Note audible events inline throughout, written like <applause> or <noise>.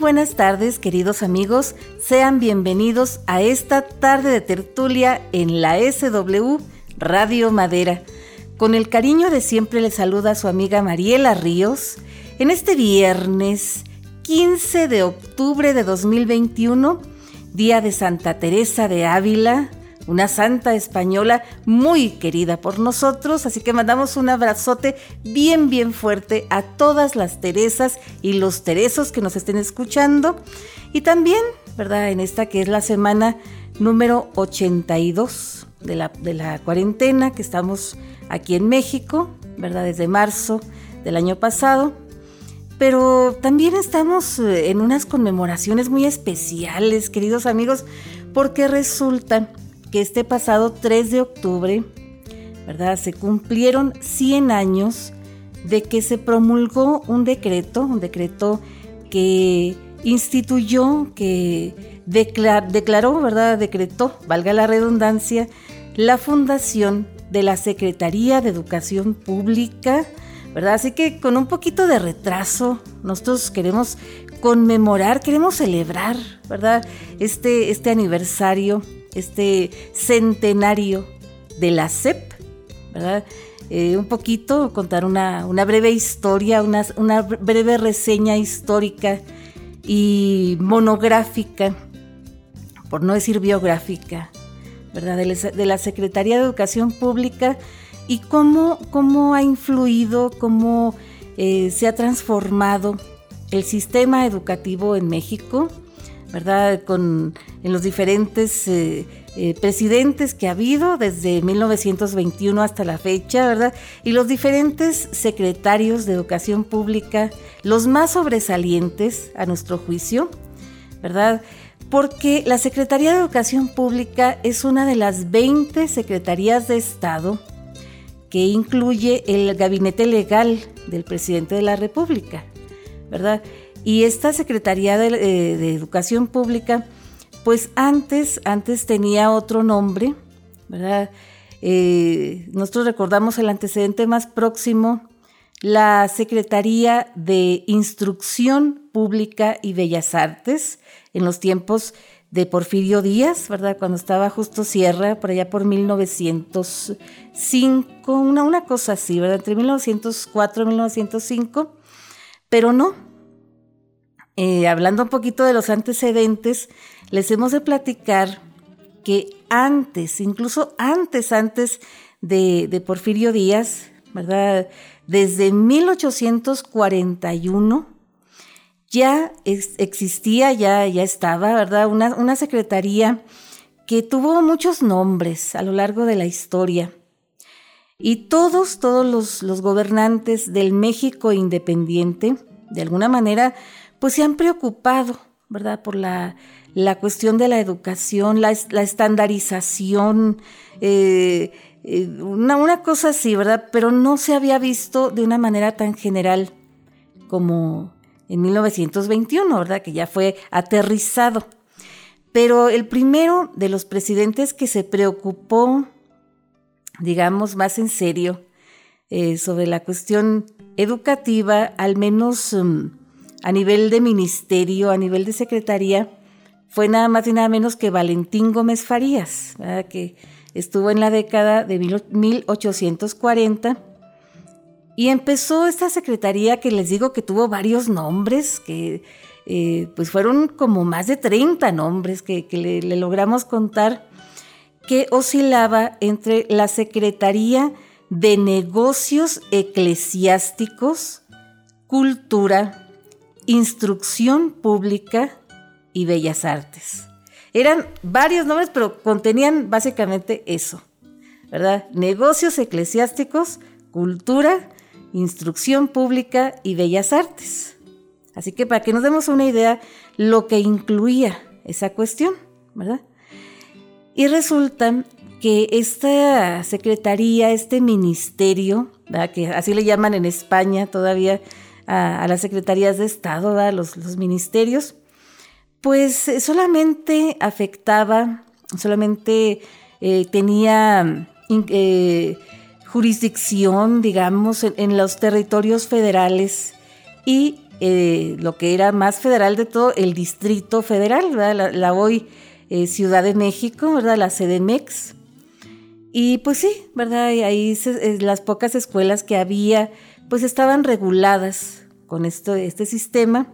buenas tardes, queridos amigos. Sean bienvenidos a esta tarde de tertulia en la SW Radio Madera. Con el cariño de siempre le saluda su amiga Mariela Ríos en este viernes 15 de octubre de 2021, día de Santa Teresa de Ávila, una santa española muy querida por nosotros, así que mandamos un abrazote bien, bien fuerte a todas las Teresas y los Teresos que nos estén escuchando. Y también, ¿verdad? En esta que es la semana número 82 de la, de la cuarentena que estamos aquí en México, ¿verdad? Desde marzo del año pasado. Pero también estamos eh, en unas conmemoraciones muy especiales, queridos amigos, porque resulta que este pasado 3 de octubre, ¿verdad? Se cumplieron 100 años de que se promulgó un decreto, un decreto que instituyó, que declaró, ¿verdad? Decretó, valga la redundancia, la fundación de la Secretaría de Educación Pública, ¿verdad? Así que con un poquito de retraso, nosotros queremos conmemorar, queremos celebrar, ¿verdad? Este, este aniversario este centenario de la CEP, ¿verdad? Eh, un poquito, contar una, breve historia, una, breve reseña histórica y monográfica, por no decir biográfica, ¿verdad? De, la Secretaría de Educación Pública y cómo, cómo ha influido, cómo eh, se ha transformado el sistema educativo en México ¿verdad? Con, en los diferentes eh, eh, presidentes que ha habido desde 1921 hasta la fecha, ¿verdad? Y los diferentes secretarios de educación pública, los más sobresalientes a nuestro juicio, ¿verdad? Porque la Secretaría de Educación Pública es una de las 20 secretarías de Estado que incluye el gabinete legal del presidente de la República, ¿verdad? Y esta Secretaría de, eh, Educación Pública, pues antes, antes tenía otro nombre, ¿verdad? Eh, nosotros recordamos el antecedente más próximo, la Secretaría de Instrucción Pública y Bellas Artes, en los tiempos de Porfirio Díaz, ¿verdad? Cuando estaba justo Sierra, por allá por 1905, una, una cosa así, ¿verdad? Entre 1904 y 1905, pero no, eh, hablando un poquito de los antecedentes, les hemos de platicar que antes, incluso antes, antes de, Porfirio Díaz, ¿verdad? Desde 1841 ya existía, ya, ya estaba, ¿verdad? Una, una secretaría que tuvo muchos nombres a lo largo de la historia. Y todos, todos los, los gobernantes del México independiente, de alguna manera, pues se han preocupado, ¿verdad? Por la, cuestión de la educación, la, estandarización, eh, eh, una, cosa así, ¿verdad? Pero no se había visto de una manera tan general como en 1921, ¿verdad? Que ya fue aterrizado. Pero el primero de los presidentes que se preocupó, digamos, más en serio eh, sobre la cuestión educativa, al menos... Mm, a nivel de ministerio, a nivel de secretaría, fue nada más y nada menos que Valentín Gómez Farías, que estuvo en la década de 1840 y empezó esta secretaría que les digo que tuvo varios nombres, que eh, pues fueron como más de 30 nombres que, le, le logramos contar, que oscilaba entre la Secretaría de Negocios Eclesiásticos, Cultura, Instrucción Pública y Bellas Artes. Eran varios nombres, pero contenían básicamente eso, ¿verdad? Negocios eclesiásticos, cultura, instrucción pública y bellas artes. Así que para que nos demos una idea lo que incluía esa cuestión, ¿verdad? Y resulta que esta secretaría, este ministerio, que así le llaman en España todavía, a, las secretarías de Estado, a los, ministerios, pues eh, solamente afectaba, solamente eh, tenía eh, jurisdicción, digamos, en, los territorios federales y lo que era más federal de todo, el Distrito Federal, ¿verdad? La, hoy Ciudad de México, ¿verdad? La CDMEX. Y pues sí, ¿verdad? ahí las pocas escuelas que había, pues estaban reguladas con esto, este sistema,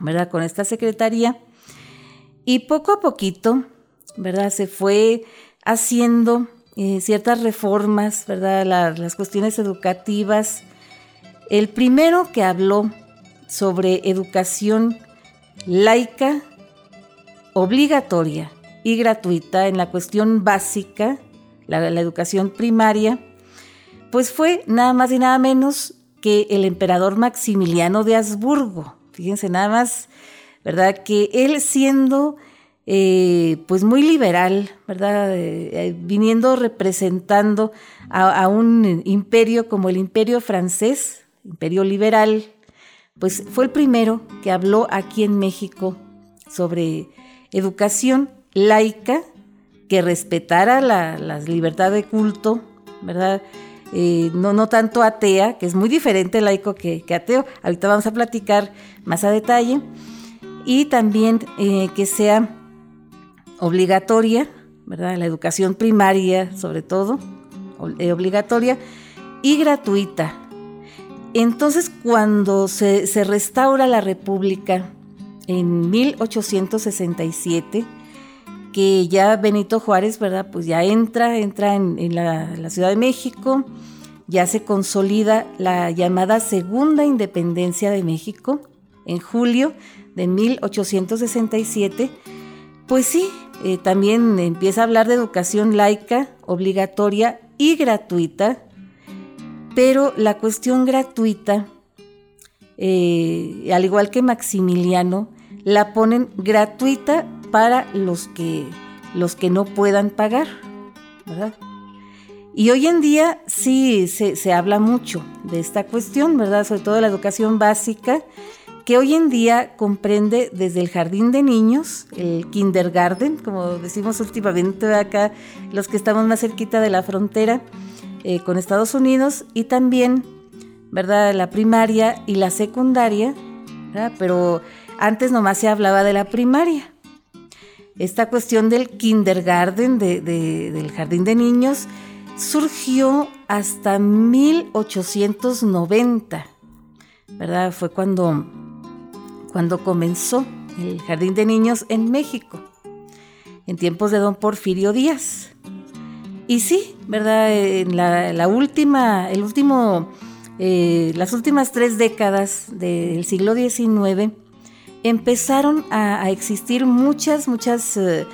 ¿verdad? Con esta secretaría. Y poco a poquito, ¿verdad? Se fue haciendo eh, ciertas reformas, ¿verdad? las cuestiones educativas. El primero que habló sobre educación laica, obligatoria y gratuita en la cuestión básica, la, la educación primaria, pues fue nada más y nada menos que el emperador Maximiliano de Habsburgo. Fíjense nada más, ¿verdad? Que él siendo eh, pues muy liberal, ¿verdad? Eh, eh, viniendo representando a, un imperio como el imperio francés, imperio liberal, pues fue el primero que habló aquí en México sobre educación laica, que respetara la, libertad de culto, ¿verdad? No, no tanto atea, que es muy diferente laico que, ateo. Ahorita vamos a platicar más a detalle. Y también que sea obligatoria, ¿verdad? La educación primaria, sobre todo, eh, obligatoria y gratuita. Entonces, cuando se, restaura la República en 1867, que ya Benito Juárez, ¿verdad? Pues ya entra, entra en, la, Ciudad de México, ya se consolida la llamada Segunda Independencia de México en julio de 1867, pues sí, eh, también empieza a hablar de educación laica, obligatoria y gratuita, pero la cuestión gratuita, eh, al igual que Maximiliano, la ponen gratuita para los que, los que no puedan pagar, ¿verdad? Y hoy en día sí se, se habla mucho de esta cuestión, ¿verdad? Sobre todo la educación básica que hoy en día comprende desde el jardín de niños, el kindergarten, como decimos últimamente acá, los que estamos más cerquita de la frontera eh, con Estados Unidos, y también, ¿verdad?, la primaria y la secundaria, pero antes nomás se hablaba de la primaria. Esta cuestión del kindergarten, del jardín de niños, surgió hasta 1890, ¿verdad? Fue cuando cuando comenzó el Jardín de Niños en México, en tiempos de don Porfirio Díaz. Y sí, ¿verdad? En la, última, el último, eh, las últimas tres décadas del siglo XIX empezaron a, existir muchas, muchas, eh,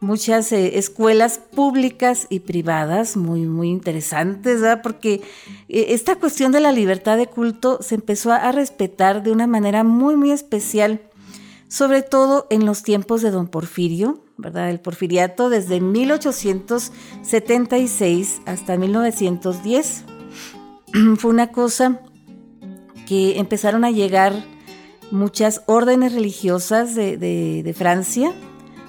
muchas eh, escuelas públicas y privadas muy, muy interesantes, ¿verdad? Porque esta cuestión de la libertad de culto se empezó a respetar de una manera muy, muy especial sobre todo en los tiempos de don Porfirio, ¿verdad? El porfiriato desde 1876 hasta 1910. <clears throat> Fue una cosa que empezaron a llegar muchas órdenes religiosas de, Francia,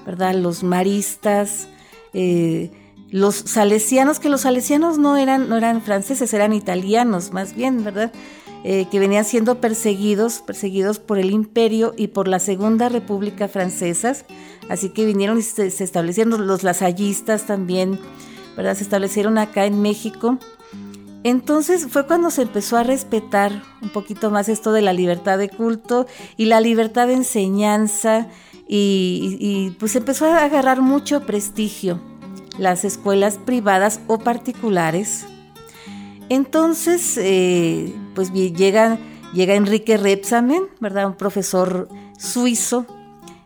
¿verdad? Los maristas, eh, los salesianos, que los salesianos no eran, no eran franceses, eran italianos más bien, ¿verdad? Eh, que venían siendo perseguidos, perseguidos por el imperio y por la Segunda República Francesa, así que vinieron y se, establecieron los lasallistas también, ¿verdad? Se establecieron acá en México. Entonces fue cuando se empezó a respetar un poquito más esto de la libertad de culto y la libertad de enseñanza y, pues empezó a agarrar mucho prestigio las escuelas privadas o particulares entonces, eh, pues llega, llega Enrique Repsamen, ¿verdad? Un profesor suizo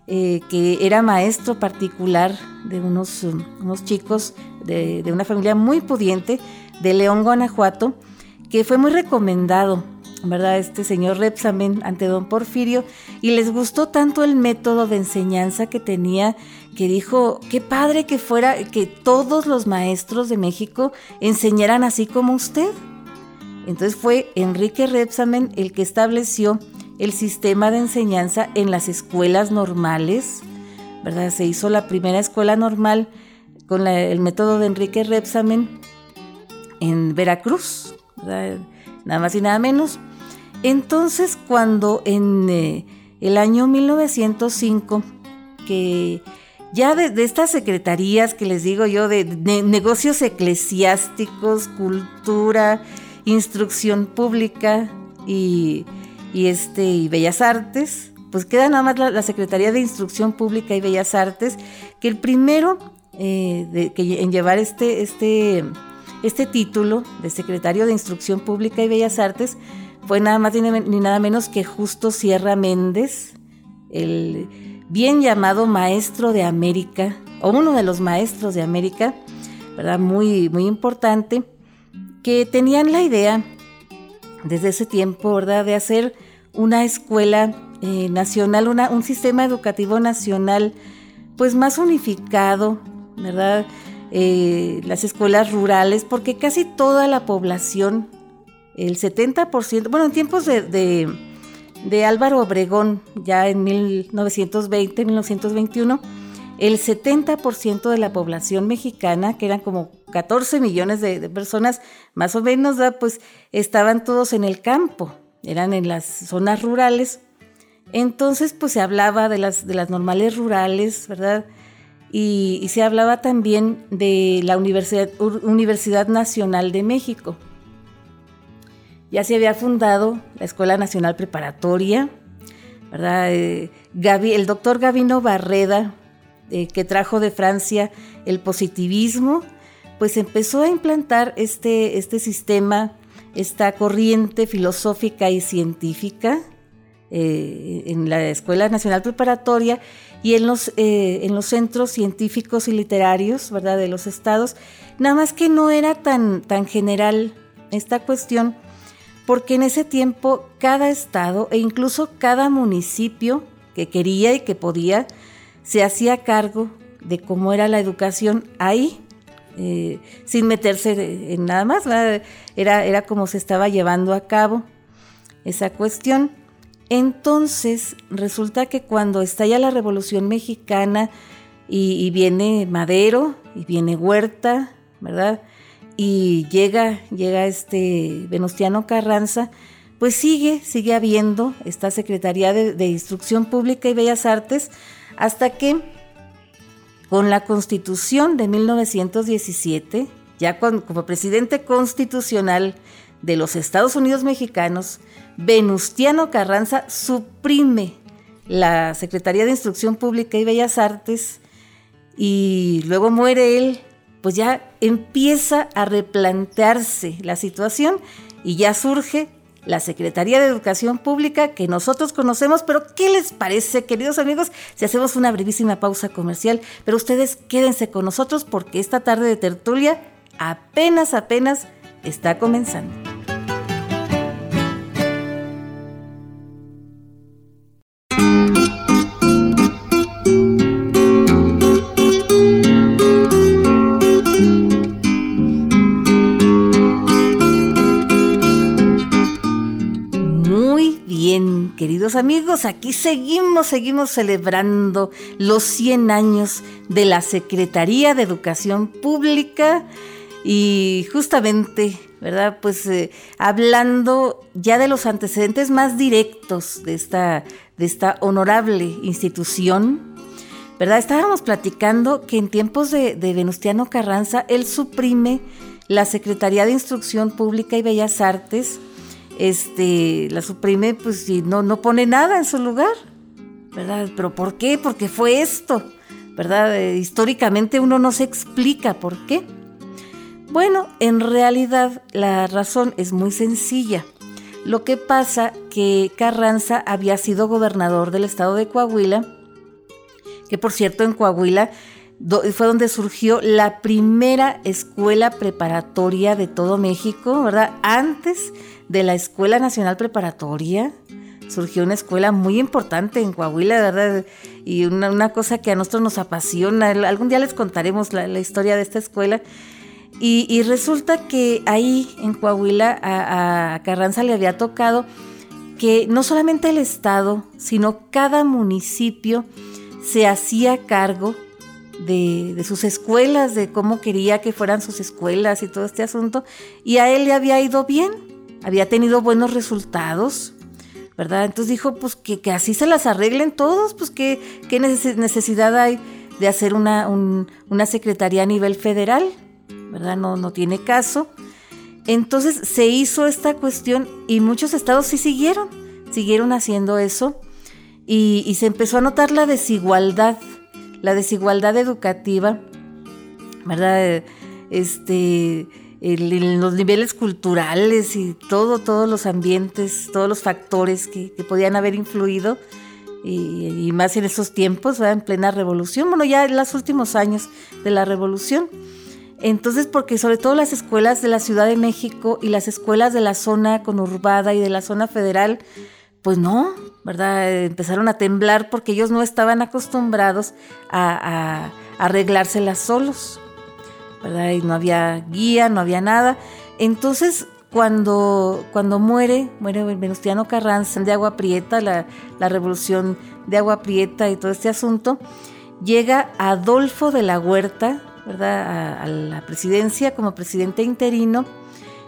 eh, que era maestro particular de unos, unos chicos de, de, una familia muy pudiente de León, Guanajuato, que fue muy recomendado ¿verdad? Este señor Repsamen ante don Porfirio y les gustó tanto el método de enseñanza que tenía que dijo, qué padre que fuera que todos los maestros de México enseñaran así como usted. Entonces fue Enrique Repsamen el que estableció el sistema de enseñanza en las escuelas normales, ¿verdad? Se hizo la primera escuela normal con el método de Enrique Repsamen en Veracruz, nada más y nada menos. Entonces, cuando en eh, el año 1905, que ya de, estas secretarías que les digo yo, de, negocios eclesiásticos, cultura, instrucción pública y, este, y bellas artes, pues queda nada más la, Secretaría de Instrucción Pública y Bellas Artes, que el primero eh, en llevar este, este, este título de Secretario de Instrucción Pública y Bellas Artes fue nada más ni nada menos que Justo Sierra Méndez, el bien llamado maestro de América, o uno de los maestros de América, ¿verdad? Muy, muy importante, que tenían la idea desde ese tiempo, ¿verdad?, de hacer una escuela eh, nacional, un sistema educativo nacional, pues más unificado, ¿verdad? Eh, las escuelas rurales, porque casi toda la población, el 70%, bueno, en tiempos de de Álvaro Obregón, ya en 1920, 1921, el 70% de la población mexicana, que eran como 14 millones de, personas, más o menos, pues estaban todos en el campo, eran en las zonas rurales. Entonces, pues se hablaba de las, de las normales rurales, ¿verdad? Y, se hablaba también de la Universidad, Universidad Nacional de México ya se había fundado la Escuela Nacional Preparatoria, ¿verdad? Eh, el doctor Gavino Barreda, eh, que trajo de Francia el positivismo, pues empezó a implantar este, este sistema, esta corriente filosófica y científica eh, en la Escuela Nacional Preparatoria y en los, en los centros científicos y literarios ¿verdad? de los estados, nada más que no era tan, tan general esta cuestión porque en ese tiempo cada estado e incluso cada municipio que quería y que podía se hacía cargo de cómo era la educación ahí, eh, sin meterse en nada más, era, era como se estaba llevando a cabo esa cuestión. Entonces resulta que cuando estalla la Revolución Mexicana y, viene Madero y viene Huerta, ¿verdad? y llega, llega este Venustiano Carranza, pues sigue, sigue habiendo esta Secretaría de, Instrucción Pública y Bellas Artes hasta que con la Constitución de 1917, ya como presidente constitucional de los Estados Unidos mexicanos, Venustiano Carranza suprime la Secretaría de Instrucción Pública y Bellas Artes y luego muere él pues ya empieza a replantearse la situación y ya surge la Secretaría de Educación Pública que nosotros conocemos, pero ¿qué les parece, queridos amigos, si hacemos una brevísima pausa comercial? Pero ustedes quédense con nosotros porque esta tarde de tertulia apenas, apenas está comenzando. Queridos amigos, aquí seguimos, seguimos celebrando los 100 años de la Secretaría de Educación Pública y justamente, ¿verdad? Pues eh, hablando ya de los antecedentes más directos de esta, de esta honorable institución, ¿verdad? Estábamos platicando que en tiempos de, de Venustiano Carranza, él suprime la Secretaría de Instrucción Pública y Bellas Artes, este, la suprime, pues si no, no pone nada en su lugar, ¿verdad? Pero ¿por qué? Porque fue esto, ¿verdad? Eh, históricamente uno no se explica por qué. Bueno, en realidad la razón es muy sencilla. Lo que pasa que Carranza había sido gobernador del estado de Coahuila, que por cierto en Coahuila fue donde surgió la primera escuela preparatoria de todo México, ¿verdad? Antes de la Escuela Nacional Preparatoria, surgió una escuela muy importante en Coahuila, ¿verdad? Y una, cosa que a nosotros nos apasiona, algún día les contaremos la, historia de esta escuela. Y, resulta que ahí en Coahuila a, Carranza le había tocado que no solamente el Estado, sino cada municipio se hacía cargo de, sus escuelas, de cómo quería que fueran sus escuelas y todo este asunto, y a él le había ido bien, había tenido buenos resultados, ¿verdad? Entonces dijo, pues que, así se las arreglen todos, pues que qué necesidad hay de hacer una, una secretaría a nivel federal, ¿verdad? No, no tiene caso. Entonces se hizo esta cuestión y muchos estados sí siguieron, siguieron haciendo eso y, se empezó a notar la desigualdad, la desigualdad educativa, ¿verdad? Este, los niveles culturales y todo, todos los ambientes, todos los factores que, podían haber influido y, más en esos tiempos, ¿verdad? en plena revolución, bueno, ya en los últimos años de la revolución. Entonces, porque sobre todo las escuelas de la Ciudad de México y las escuelas de la zona conurbada y de la zona federal, pues no, ¿verdad? Empezaron a temblar porque ellos no estaban acostumbrados a, arreglárselas solos, Y no había guía, no había nada. Entonces, cuando, cuando muere, muere Venustiano Carranza de Agua Prieta, la, la revolución de Agua Prieta y todo este asunto, llega Adolfo de la Huerta, ¿verdad? A, la presidencia como presidente interino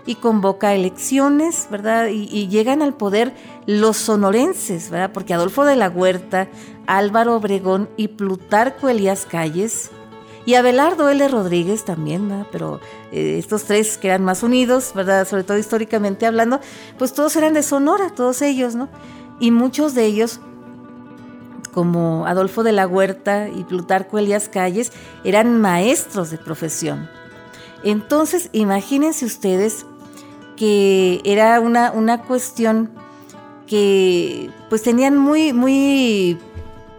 y convoca elecciones, ¿verdad? Y, llegan al poder los sonorenses, ¿verdad? Porque Adolfo de la Huerta, Álvaro Obregón y Plutarco Elías Calles y Abelardo L. Rodríguez también, ¿verdad? Pero eh, estos tres que eran más unidos, ¿verdad? Sobre todo históricamente hablando, pues todos eran de Sonora, todos ellos, ¿no? Y muchos de ellos como Adolfo de la Huerta y Plutarco Elías Calles, eran maestros de profesión. Entonces, imagínense ustedes que era una, una cuestión que pues tenían muy, muy,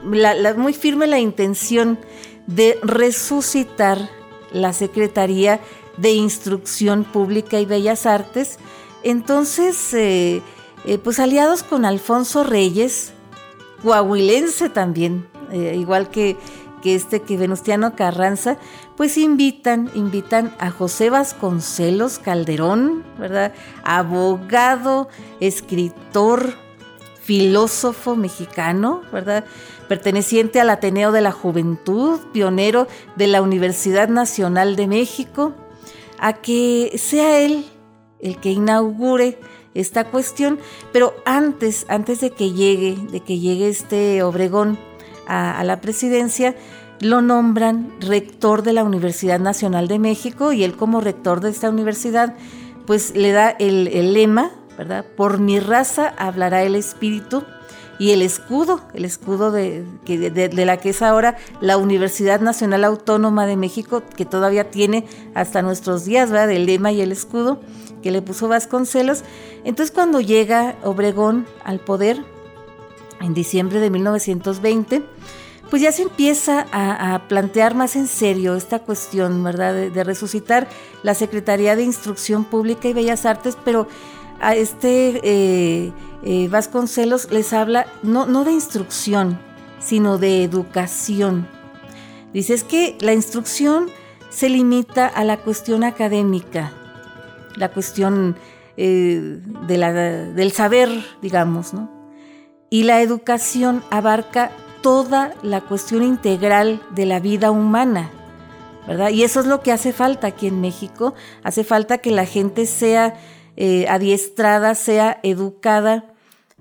muy firme la intención de resucitar la Secretaría de Instrucción Pública y Bellas Artes. Entonces, eh, eh, pues aliados con Alfonso Reyes, coahuilense también, eh, igual que, que este que Venustiano Carranza, pues invitan, invitan a José Vasconcelos Calderón, ¿verdad? Abogado, escritor, filósofo mexicano, ¿verdad? Perteneciente al Ateneo de la Juventud, pionero de la Universidad Nacional de México, a que sea él el que inaugure esta cuestión, pero antes, antes de que llegue, de que llegue este Obregón a, la presidencia, lo nombran rector de la Universidad Nacional de México y él como rector de esta universidad, pues le da el, lema, Por mi raza hablará el espíritu y el escudo, el escudo de, la que es ahora la Universidad Nacional Autónoma de México, que todavía tiene hasta nuestros días, ¿verdad? El lema y el escudo que le puso Vasconcelos. Entonces cuando llega Obregón al poder, en diciembre de 1920, pues ya se empieza a, plantear más en serio esta cuestión, ¿verdad? De, resucitar la Secretaría de Instrucción Pública y Bellas Artes, pero a este eh, eh, Vasconcelos les habla no, no de instrucción, sino de educación. Dice, es que la instrucción se limita a la cuestión académica, la cuestión eh, de la, del saber, digamos, ¿no? Y la educación abarca toda la cuestión integral de la vida humana, ¿verdad? Y eso es lo que hace falta aquí en México. Hace falta que la gente sea eh, adiestrada, sea educada,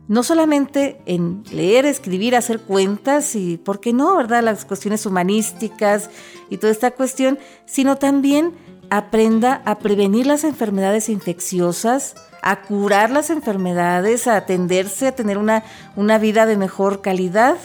no solamente en leer, escribir, hacer cuentas y, ¿por qué no, verdad? Las cuestiones humanísticas y toda esta cuestión, sino también aprenda a prevenir las enfermedades infecciosas, a curar las enfermedades, a atenderse, a tener una, una vida de mejor calidad,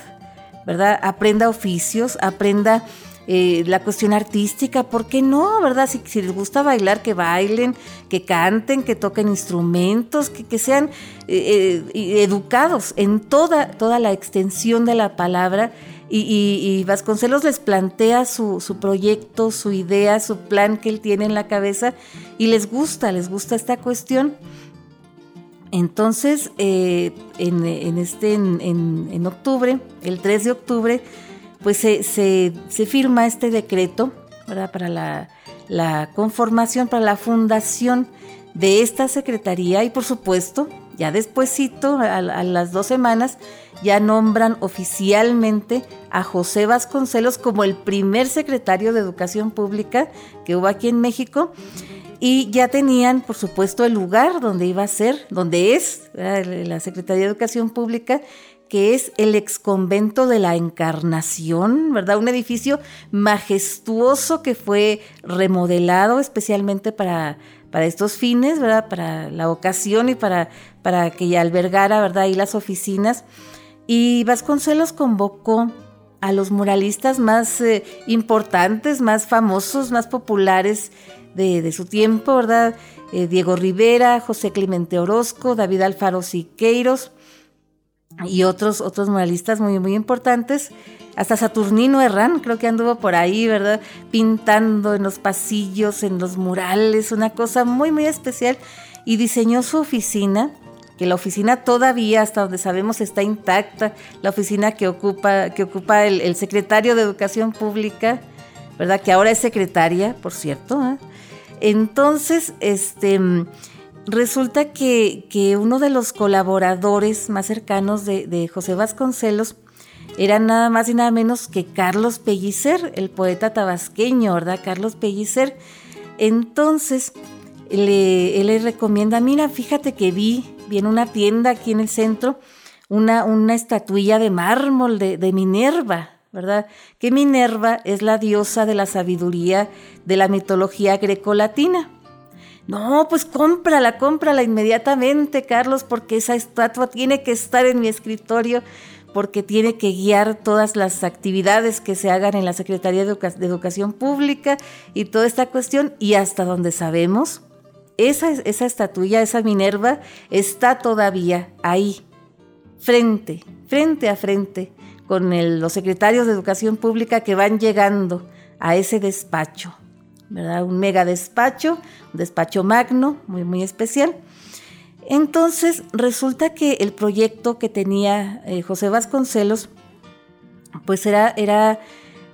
¿verdad? Aprenda oficios, aprenda eh, la cuestión artística, ¿por qué no, verdad? Si, les gusta bailar, que bailen, que canten, que toquen instrumentos, que, que sean eh, eh, educados en toda, toda la extensión de la palabra y, Vasconcelos les plantea su, proyecto, su idea, su plan que él tiene en la cabeza y les gusta, les gusta esta cuestión. Entonces, en, este, en, octubre, el 3 de octubre, pues se, firma este decreto para la, la, conformación, para la fundación de esta secretaría y por supuesto, ya despuesito, a, a las dos semanas, ya nombran oficialmente a José Vasconcelos como el primer secretario de Educación Pública que hubo aquí en México. y ya tenían, por supuesto, el lugar donde iba a ser, donde es la Secretaría de Educación Pública, que es el exconvento de la Encarnación, ¿verdad? Un edificio majestuoso que fue remodelado especialmente para, para estos fines, ¿verdad? Para la ocasión y para, para que albergara, ¿verdad? Ahí las oficinas. Y Vasconcelos convocó a los muralistas más eh, importantes, más famosos, más populares de, su tiempo, ¿verdad? Eh, Diego Rivera, José Clemente Orozco, David Alfaro Siqueiros y otros, otros muralistas muy, muy importantes. Hasta Saturnino Herrán, creo que anduvo por ahí, ¿verdad? Pintando en los pasillos, en los murales, una cosa muy, muy especial. Y diseñó su oficina, que la oficina todavía, hasta donde sabemos, está intacta. La oficina que ocupa, que ocupa el, secretario de Educación Pública, ¿verdad? Que ahora es secretaria, por cierto. ¿eh? Entonces, este, resulta que, uno de los colaboradores más cercanos de, José Vasconcelos era nada más y nada menos que Carlos Pellicer, el poeta tabasqueño, ¿verdad? Carlos Pellicer. Entonces, le, él le recomienda, mira, fíjate que vi, vi en una tienda aquí en el centro una, una estatuilla de mármol de, de Minerva, ¿verdad? Que Minerva es la diosa de la sabiduría de la mitología grecolatina. No, pues cómprala, cómprala inmediatamente, Carlos, porque esa estatua tiene que estar en mi escritorio, porque tiene que guiar todas las actividades que se hagan en la Secretaría de, Educación Pública y toda esta cuestión. Y hasta donde sabemos, esa, estatuilla, esa Minerva, está todavía ahí, frente, frente a frente con los secretarios de Educación Pública que van llegando a ese despacho, ¿verdad? Un mega despacho, un despacho magno, muy, muy especial. Entonces, resulta que el proyecto que tenía eh, José Vasconcelos, pues era, era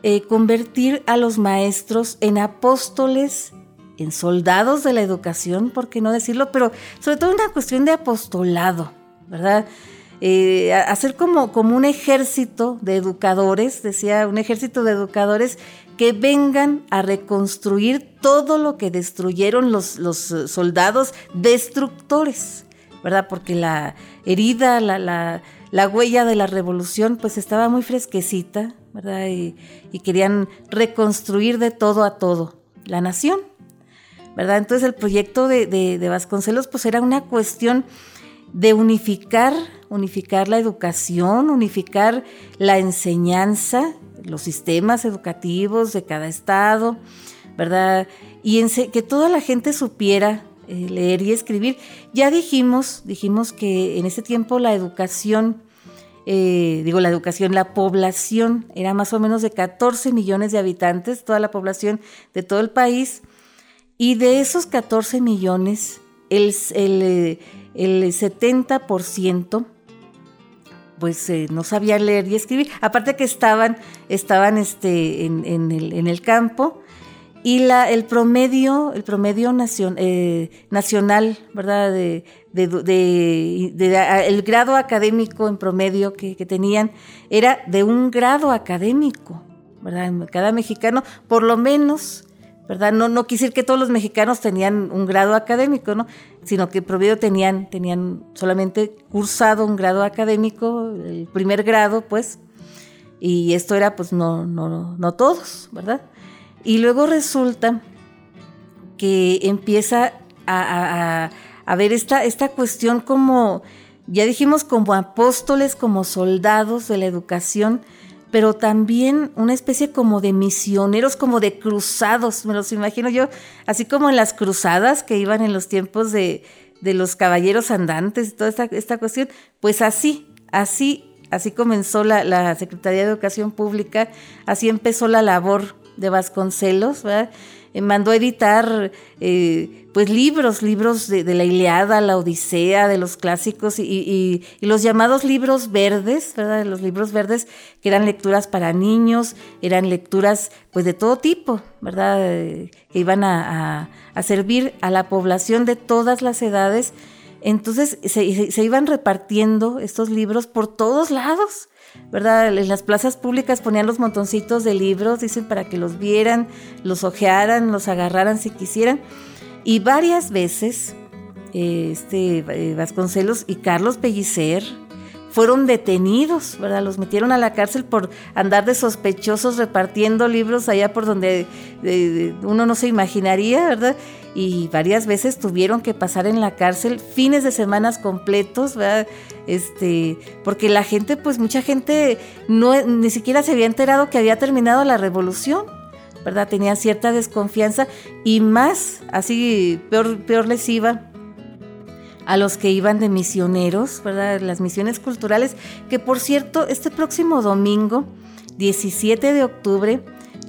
eh, convertir a los maestros en apóstoles, en soldados de la educación, por qué no decirlo, pero sobre todo una cuestión de apostolado, ¿verdad? Eh, hacer como, como un ejército de educadores, decía, un ejército de educadores que vengan a reconstruir todo lo que destruyeron los, los eh, soldados destructores, ¿verdad? Porque la herida, la, la, la, huella de la revolución, pues estaba muy fresquecita, ¿verdad? Y, querían reconstruir de todo a todo la nación, ¿verdad? Entonces el proyecto de, de, de Vasconcelos, pues era una cuestión de unificar, unificar la educación, unificar la enseñanza, los sistemas educativos de cada estado, ¿verdad? Y que toda la gente supiera eh, leer y escribir. Ya dijimos, dijimos que en ese tiempo la educación, eh, digo la educación, la población era más o menos de 14 millones de habitantes, toda la población de todo el país, y de esos 14 millones, el, el el 70% pues eh, no sabían leer y escribir. Aparte que estaban, estaban este, en, el, campo y la, el promedio, el promedio eh, nacional, ¿verdad? De, el grado académico en promedio que, que, tenían era de un grado académico, ¿verdad? Cada mexicano, por lo menos ¿verdad? No, no quise decir que todos los mexicanos tenían un grado académico, ¿no? Sino que promedio tenían, tenían solamente cursado un grado académico, el primer grado, pues, y esto era, pues, no, no, no todos, ¿verdad? Y luego resulta que empieza a, ver esta cuestión como, ya dijimos, como apóstoles, como soldados de la educación, pero también una especie como de misioneros, como de cruzados, me los imagino yo, así como en las cruzadas que iban en los tiempos de, los caballeros andantes y toda esta, esta, cuestión, pues así, así, así comenzó la, la Secretaría de Educación Pública, así empezó la labor de Vasconcelos, ¿verdad? Eh, mandó a editar eh, pues libros, libros de, la Iliada, la Odisea, de los clásicos y, los llamados libros verdes, ¿verdad? Los libros verdes que eran lecturas para niños, eran lecturas pues de todo tipo, ¿verdad? Eh, que iban a, servir a la población de todas las edades. Entonces se iban repartiendo estos libros por todos lados. ¿Verdad? En las plazas públicas ponían los montoncitos de libros, dicen, para que los vieran, los ojearan, los agarraran si quisieran. Y varias veces, este eh, Vasconcelos y Carlos Pellicer, fueron detenidos, ¿verdad? Los metieron a la cárcel por andar de sospechosos repartiendo libros allá por donde uno no se imaginaría, ¿verdad? Y varias veces tuvieron que pasar en la cárcel fines de semanas completos, ¿verdad? Este, porque la gente, pues mucha gente no, ni siquiera se había enterado que había terminado la revolución. ¿verdad? Tenía cierta desconfianza y más, así peor, peor les iba a los que iban de misioneros, ¿verdad? Las misiones culturales, que por cierto, este próximo domingo, 17 de octubre,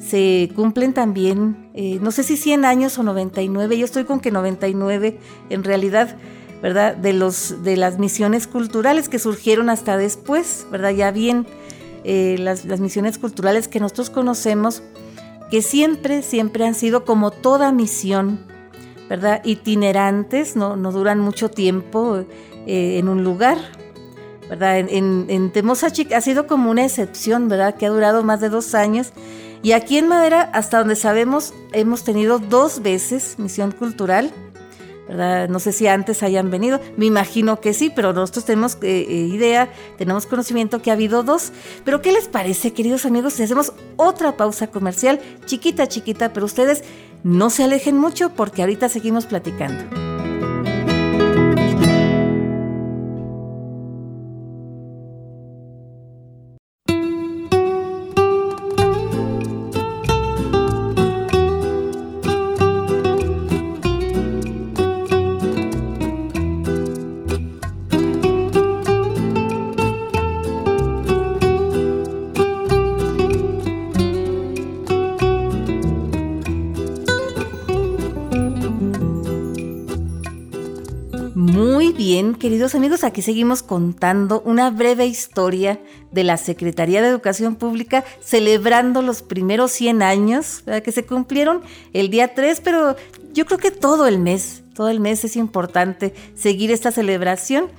se cumplen también, eh, no sé si 100 años o 99, yo estoy con que 99 en realidad, ¿verdad? De, los, de las misiones culturales que surgieron hasta después, ¿verdad? Ya bien, eh, las, las misiones culturales que nosotros conocemos, que siempre, siempre han sido como toda misión, ¿verdad? Itinerantes, no, no duran mucho tiempo eh, en un lugar, ¿verdad? En, en, ha sido como una excepción, ¿verdad? Que ha durado más de dos años. Y aquí en Madera, hasta donde sabemos, hemos tenido dos veces misión cultural, ¿verdad? No sé si antes hayan venido, me imagino que sí, pero nosotros tenemos eh, eh, idea, tenemos conocimiento que ha habido dos. Pero ¿qué les parece, queridos amigos, si hacemos otra pausa comercial, chiquita, chiquita, pero ustedes no se alejen mucho porque ahorita seguimos platicando. Amigos, aquí seguimos contando una breve historia de la Secretaría de Educación Pública celebrando los primeros 100 años que se cumplieron el día 3, pero yo creo que todo el mes, todo el mes es importante seguir esta celebración.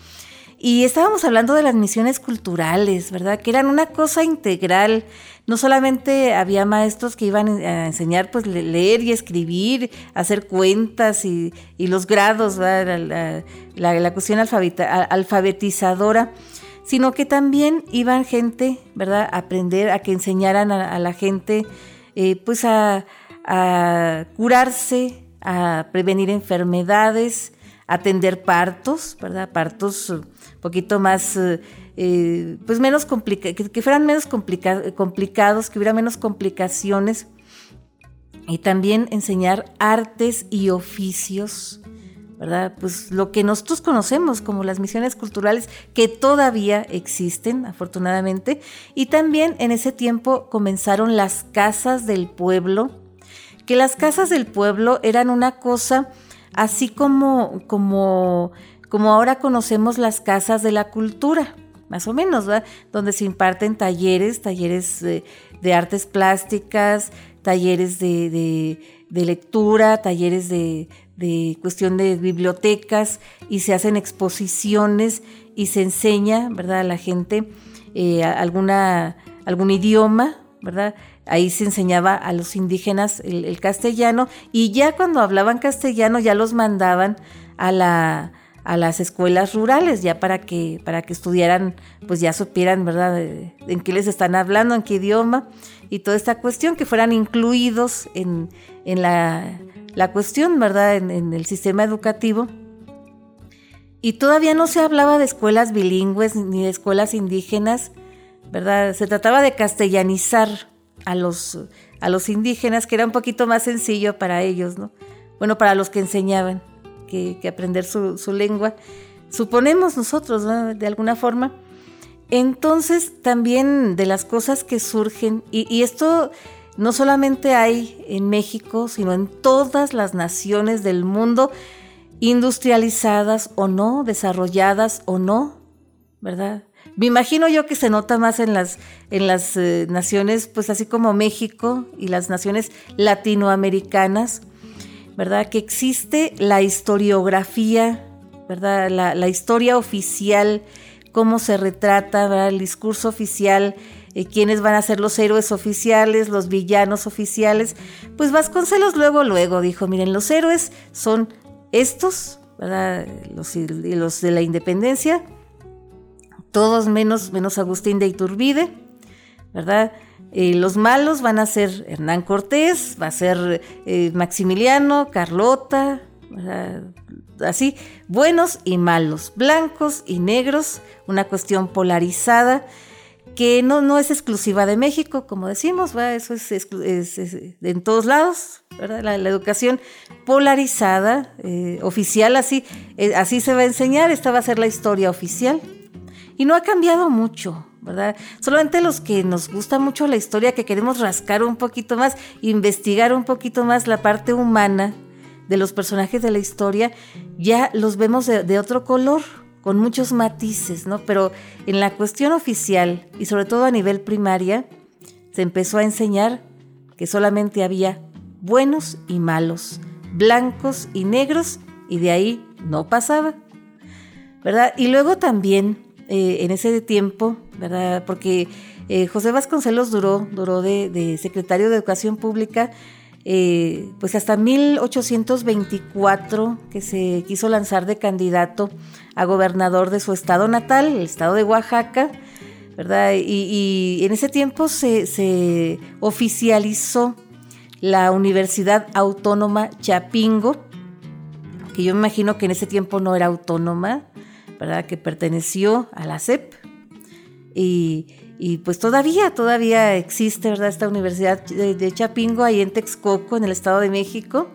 Y estábamos hablando de las misiones culturales, ¿verdad? Que eran una cosa integral. No solamente había maestros que iban a enseñar pues leer y escribir, hacer cuentas y, los grados, la, la, cuestión alfabetizadora, sino que también iban gente, ¿verdad? A aprender, a que enseñaran a, la gente eh, pues a, a curarse, a prevenir enfermedades, atender partos, ¿verdad? Partos poquito más, eh, eh, pues menos complicados, que, fueran menos complicados, que hubiera menos complicaciones. Y también enseñar artes y oficios, ¿verdad? Pues lo que nosotros conocemos como las misiones culturales que todavía existen, afortunadamente. Y también en ese tiempo comenzaron las casas del pueblo, que las casas del pueblo eran una cosa así como, como como ahora conocemos las casas de la cultura, más o menos, ¿verdad? donde se imparten talleres, talleres de, artes plásticas, talleres de, lectura, talleres de, cuestión de bibliotecas y se hacen exposiciones y se enseña, ¿verdad? A la gente eh, alguna, algún idioma, ¿verdad? Ahí se enseñaba a los indígenas el castellano y ya cuando hablaban castellano ya los mandaban a la, a las escuelas rurales, ya para que, para que estudiaran, pues ya supieran, ¿verdad?, en qué les están hablando, en qué idioma, y toda esta cuestión, que fueran incluidos en, la, cuestión, ¿verdad?, en, el sistema educativo. Y todavía no se hablaba de escuelas bilingües ni de escuelas indígenas, ¿verdad? Se trataba de castellanizar a los, a los indígenas, que era un poquito más sencillo para ellos, ¿no? Bueno, para los que enseñaban que, aprender su, lengua, suponemos nosotros, de alguna forma. Entonces, también de las cosas que surgen, y, esto no solamente hay en México, sino en todas las naciones del mundo, industrializadas o no, desarrolladas o no, ¿verdad? Me imagino yo que se nota más en las, en las eh, naciones, pues así como México y las naciones latinoamericanas, ¿verdad? Que existe la historiografía, ¿verdad? La, historia oficial, cómo se retrata, ¿verdad? El discurso oficial, eh, quiénes van a ser los héroes oficiales, los villanos oficiales. Pues Vasconcelos luego, luego dijo, miren, los héroes son estos, ¿verdad? Los, los de la independencia, todos menos, menos Agustín de Iturbide, ¿verdad? Eh, los malos van a ser Hernán Cortés, va a ser eh, Maximiliano, Carlota, así, buenos y malos, blancos y negros, una cuestión polarizada que no, no es exclusiva de México, como decimos, eso es, en todos lados, La, educación polarizada, eh, oficial, así, así se va a enseñar, esta va a ser la historia oficial. Y no ha cambiado mucho, ¿verdad? Solamente los que nos gusta mucho la historia, que queremos rascar un poquito más, investigar un poquito más la parte humana de los personajes de la historia, ya los vemos de, otro color, con muchos matices, ¿no? Pero en la cuestión oficial y sobre todo a nivel primaria, se empezó a enseñar que solamente había buenos y malos, blancos y negros, y de ahí no pasaba, ¿verdad? Y luego también eh, en ese tiempo, ¿verdad? Porque eh, José Vasconcelos duró, duró de, secretario de Educación Pública eh, pues hasta 1824 que se quiso lanzar de candidato a gobernador de su estado natal, el estado de Oaxaca, ¿verdad? Y, en ese tiempo se, se, oficializó la Universidad Autónoma Chapingo, que yo me imagino que en ese tiempo no era autónoma, ¿verdad? Que perteneció a la CEP. Y, pues todavía, todavía existe, ¿verdad? Esta Universidad de, Chapingo ahí en Texcoco, en el Estado de México,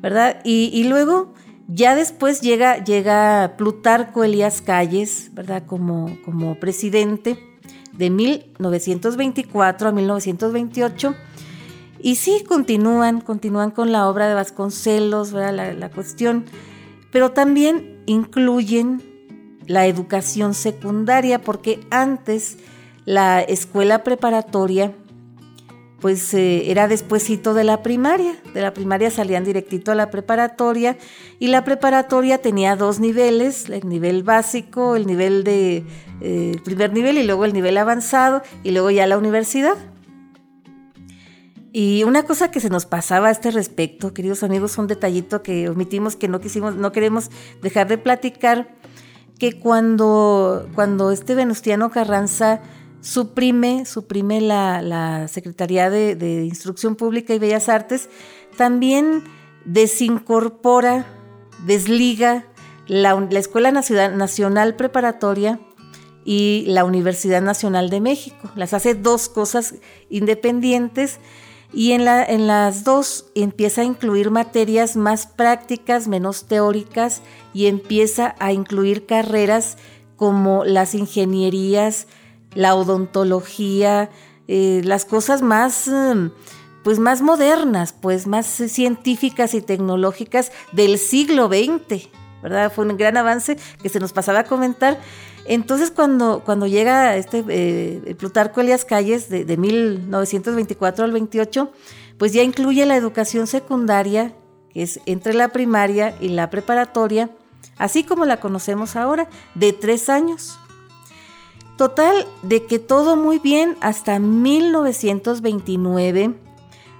¿verdad? Y, luego, ya después llega, llega Plutarco Elías Calles, ¿verdad? Como, como presidente de 1924 a 1928. Y sí, continúan, continúan con la obra de Vasconcelos, ¿verdad? La, la cuestión, pero también incluyen la educación secundaria, porque antes la escuela preparatoria pues eh, era despuesito de la primaria. De la primaria salían directito a la preparatoria y la preparatoria tenía dos niveles, el nivel básico, el nivel de eh, primer nivel y luego el nivel avanzado y luego ya la universidad. Y una cosa que se nos pasaba a este respecto, queridos amigos, un detallito que omitimos que no quisimos, no queremos dejar de platicar, que cuando, cuando este Venustiano Carranza suprime, suprime la, Secretaría de, Instrucción Pública y Bellas Artes, también desincorpora, desliga la, la Escuela Nacional Preparatoria y la Universidad Nacional de México. Las hace dos cosas independientes y en, la, en las dos empieza a incluir materias más prácticas, menos teóricas, y empieza a incluir carreras como las ingenierías, la odontología, eh, las cosas más, em, pues más modernas, pues más científicas y tecnológicas del siglo XX, ¿verdad? Fue un gran avance que se nos pasaba a comentar entonces cuando, cuando llega este eh, Plutarco Elias Calles de, de 1924 al 28, pues ya incluye la educación secundaria, que es entre la primaria y la preparatoria, así como la conocemos ahora, de tres años. Total, de que todo muy bien hasta 1929,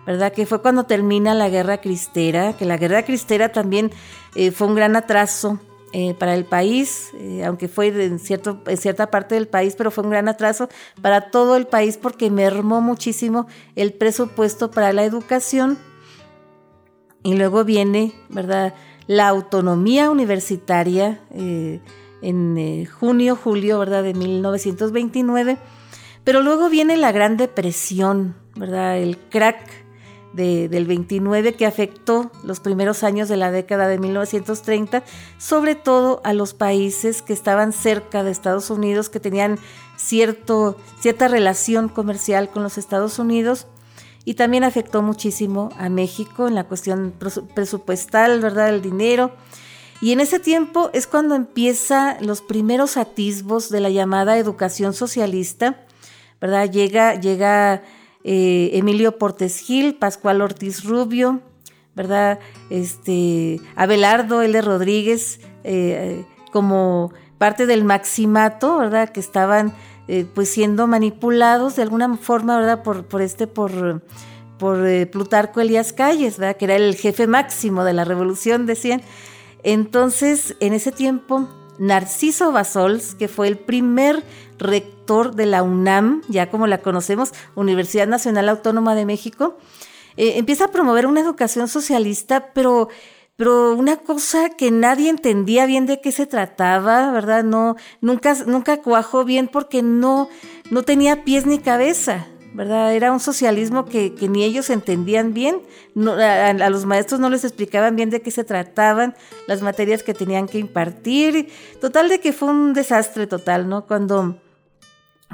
¿verdad? Que fue cuando termina la Guerra Cristera, que la Guerra Cristera también eh, fue un gran atraso eh, para el país, eh, aunque fue en, cierto, en cierta parte del país, pero fue un gran atraso para todo el país porque mermó muchísimo el presupuesto para la educación. Y luego viene, ¿verdad?, la autonomía universitaria eh, en junio, julio, ¿verdad?, de 1929. Pero luego viene la Gran Depresión, ¿verdad?, el crack del 29 que afectó los primeros años de la década de 1930, sobre todo a los países que estaban cerca de Estados Unidos, que tenían cierto, cierta relación comercial con los Estados Unidos. Y también afectó muchísimo a México en la cuestión presupuestal, ¿verdad? El dinero. Y en ese tiempo es cuando empieza los primeros atisbos de la llamada educación socialista, ¿verdad? Llega, llega eh, Emilio Portes Gil, Pascual Ortiz Rubio, ¿verdad? Este, Abelardo L. Rodríguez, eh, como parte del maximato, ¿verdad? Que estaban eh, pues siendo manipulados de alguna forma, ¿verdad? Por, este, por, por Plutarco Elías Calles, ¿verdad? Que era el jefe máximo de la revolución, decían. Entonces, en ese tiempo, Narciso Basols, que fue el primer rector de la UNAM, ya como la conocemos, Universidad Nacional Autónoma de México, eh, empieza a promover una educación socialista, pero pero una cosa que nadie entendía bien de qué se trataba, ¿verdad? No, nunca, nunca cuajó bien porque no, no tenía pies ni cabeza, ¿verdad? Era un socialismo que, ni ellos entendían bien, a, los maestros no les explicaban bien de qué se trataban, las materias que tenían que impartir, total de que fue un desastre total, ¿no? Cuando,